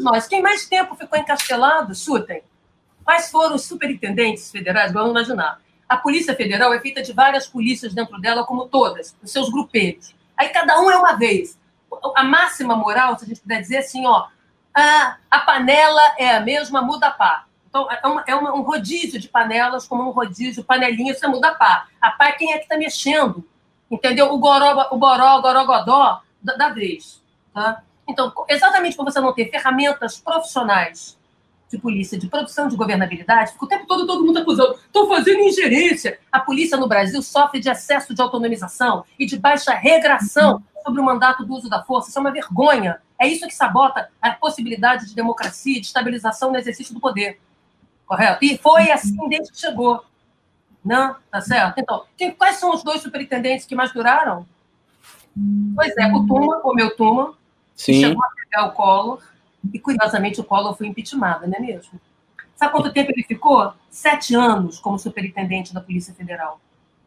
todos nós. Quem mais tempo ficou encastelado, chutem. Quais foram os superintendentes federais? Vamos imaginar. A Polícia Federal é feita de várias polícias dentro dela, como todas, os seus grupelhos. Aí cada um é uma vez. A máxima moral, se a gente puder dizer assim, ó, a, a panela é a mesma, muda a pá. Então, é, uma, é uma, um rodízio de panelas, como um rodízio, panelinha, você muda a pá. A pá é quem é que está mexendo. Entendeu? O goró, o boró, o gorogodó da, da vez. Tá? Então, exatamente por você não ter ferramentas profissionais de polícia, de produção de governabilidade, fica o tempo todo todo mundo acusando, estão fazendo ingerência. A polícia no Brasil sofre de excesso de autonomização e de baixa regração sobre o mandato do uso da força. Isso é uma vergonha. É isso que sabota a possibilidade de democracia de estabilização no exercício do poder. Correto? E foi assim desde que chegou. Não? Tá certo? Então, quem, quais são os dois superintendentes que mais duraram? Pois é, o Tuma, o meu Tuma, Sim. que chegou a pegar o Collor, e curiosamente o Collor foi impeachmentado, não é mesmo? Sabe quanto tempo ele ficou? Sete anos como superintendente da Polícia Federal.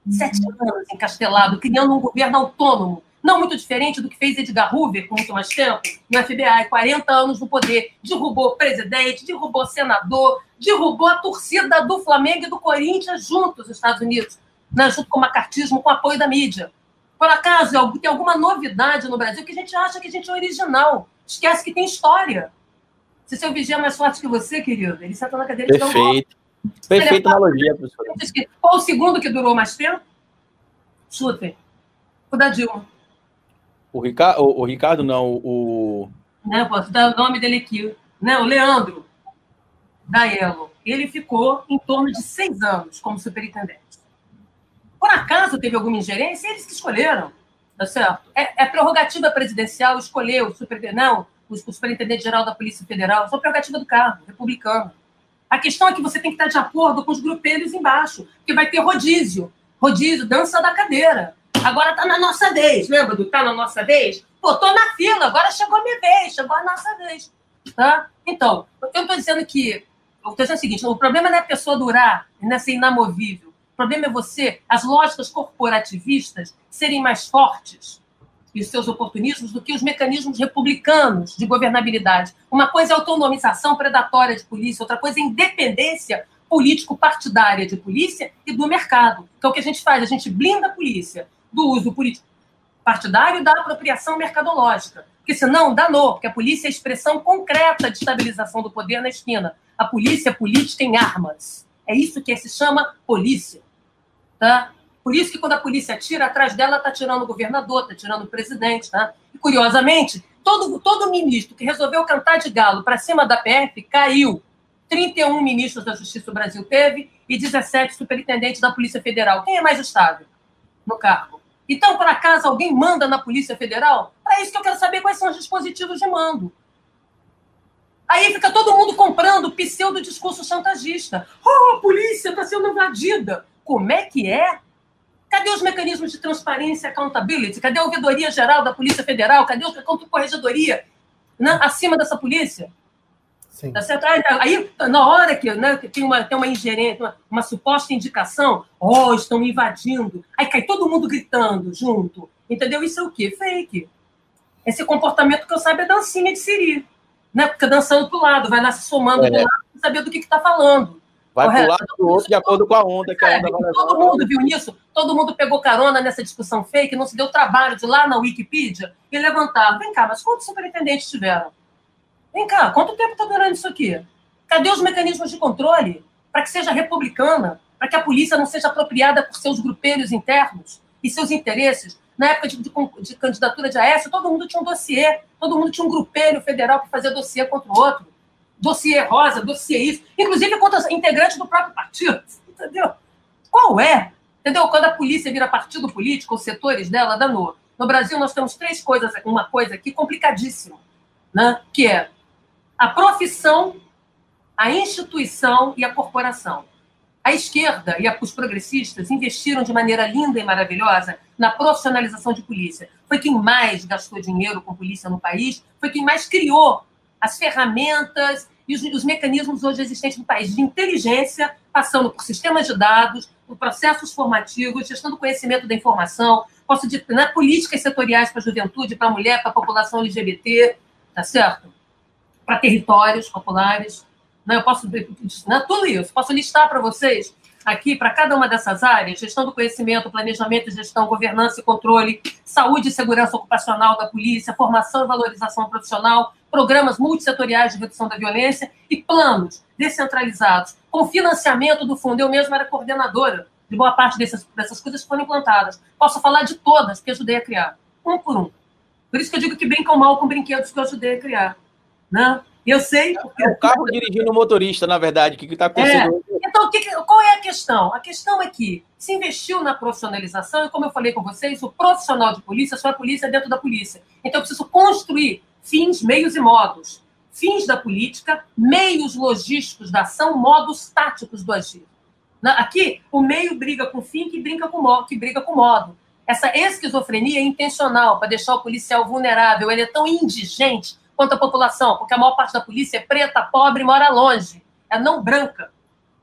Sete anos encastelado, criando um governo autônomo, não muito diferente do que fez Edgar Hoover com muito mais tempo no FBI, 40 anos no poder. Derrubou presidente, derrubou senador, derrubou a torcida do Flamengo e do Corinthians juntos nos Estados Unidos, né, junto com o macartismo, com o apoio da mídia. Por acaso, é tem alguma novidade no Brasil que a gente acha que a gente é original, esquece que tem história. Se seu vigia é mais forte que você, querido, ele senta na cadeira Perfeito. de Perfeito. Perfeita analogia, professor. Qual o segundo que durou mais tempo? Chutem. O da Dilma. O, Rica... o, o Ricardo, não, o. Né, posso dar o nome dele aqui. Não, o Leandro da Elo. Ele ficou em torno de seis anos como superintendente. Por acaso teve alguma ingerência? Eles que escolheram, tá certo? É, é prerrogativa presidencial escolher o superintendente, não, o, superintendente-geral da Polícia Federal, é prerrogativa do cargo, republicano. A questão é que você tem que estar de acordo com os grupelhos embaixo, porque vai ter rodízio. Rodízio, dança da cadeira. Agora tá na nossa vez, lembra do tá na nossa vez? Pô, tô na fila, agora chegou a minha vez, chegou a nossa vez. Tá? Então, eu tô dizendo que. Eu tô dizendo o seguinte: o problema não é a pessoa durar, não é ser inamovível. O problema é você, as lógicas corporativistas, serem mais fortes e os seus oportunismos do que os mecanismos republicanos de governabilidade. Uma coisa é autonomização predatória de polícia, outra coisa é independência político-partidária de polícia e do mercado. Então, o que a gente faz? A gente blinda a polícia do uso político partidário da apropriação mercadológica. Porque senão danou, porque a polícia é a expressão concreta de estabilização do poder na esquina. A polícia é política em armas. É isso que se chama polícia. Tá? Por isso que quando a polícia tira, atrás dela está tirando o governador, está tirando o presidente. Tá? E, curiosamente, todo, todo ministro que resolveu cantar de galo para cima da PF caiu. 31 ministros da Justiça do Brasil teve e 17 superintendentes da Polícia Federal. Quem é mais estável no cargo? Então, por acaso, alguém manda na Polícia Federal? Para isso que eu quero saber quais são os dispositivos de mando. Aí fica todo mundo comprando pseudo discurso chantagista. Oh, a polícia está sendo invadida. Como é que é? Cadê os mecanismos de transparência e accountability? Cadê a ouvidoria geral da Polícia Federal? Cadê a corregedoria né, acima dessa polícia? Sim. Tá certo? Aí, na hora que, né, que tem, uma, tem uma ingerência, uma, uma suposta indicação, ó, oh, estão invadindo, aí cai todo mundo gritando junto. Entendeu? Isso é o quê? Fake. Esse comportamento que eu saiba é dancinha de Siri. Né? Fica dançando pro lado, vai lá se somando é. do lado sem saber do que está falando. Vai Correto? lado do outro de acordo com a onda que a onda vai Todo mundo viu nisso? Todo mundo pegou carona nessa discussão fake, não se deu trabalho de ir lá na Wikipedia e levantar. Vem cá, mas quantos superintendentes tiveram? Vem cá, quanto tempo está durando isso aqui? Cadê os mecanismos de controle para que seja republicana, para que a polícia não seja apropriada por seus grupelhos internos e seus interesses? Na época de, de, de candidatura de Aécio, todo mundo tinha um dossiê, todo mundo tinha um grupelho federal para fazer dossiê contra o outro. Dossiê rosa, dossiê isso, inclusive contra integrantes do próprio partido. Entendeu? Qual é? Entendeu? Quando a polícia vira partido político, os setores dela, danou. No Brasil, nós temos três coisas, uma coisa aqui complicadíssima, né? que é a profissão, a instituição e a corporação. A esquerda e os progressistas investiram de maneira linda e maravilhosa na profissionalização de polícia. Foi quem mais gastou dinheiro com polícia no país, foi quem mais criou as ferramentas e os, os mecanismos hoje existentes no país de inteligência, passando por sistemas de dados, por processos formativos, gestão do conhecimento da informação, posso dizer, né, políticas setoriais para a juventude, para a mulher, para a população LGBT, tá certo? para territórios populares. Né? Eu posso, né? tudo isso. Posso listar para vocês aqui, para cada uma dessas áreas, gestão do conhecimento, planejamento gestão, governança e controle, saúde e segurança ocupacional da polícia, formação e valorização profissional, programas multissetoriais de redução da violência e planos descentralizados, com financiamento do fundo. Eu mesma era coordenadora de boa parte dessas, dessas coisas que foram implantadas. Posso falar de todas que ajudei a criar, um por um. Por isso que eu digo que brincam mal com brinquedos que eu ajudei a criar. Né? Eu sei. É o carro dirigindo o motorista, na verdade, o que está acontecendo. É. Então, que, qual é a questão? A questão é que se investiu na profissionalização, e como eu falei com vocês, o profissional de polícia só é polícia dentro da polícia. Então, eu preciso construir fins, meios e modos. Fins da política, meios logísticos da ação, modos táticos do agir. Aqui, o meio briga com o fim que, brinca com modo, que briga com modo. Essa esquizofrenia é intencional para deixar o policial vulnerável. Ele é tão indigente quanto a população, porque a maior parte da polícia é preta, pobre, mora longe, é não branca.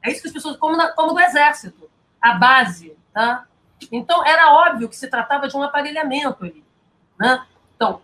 É isso que as pessoas, como, na, como do exército, a base, tá? Então, era óbvio que se tratava de um aparelhamento ali, né? Então,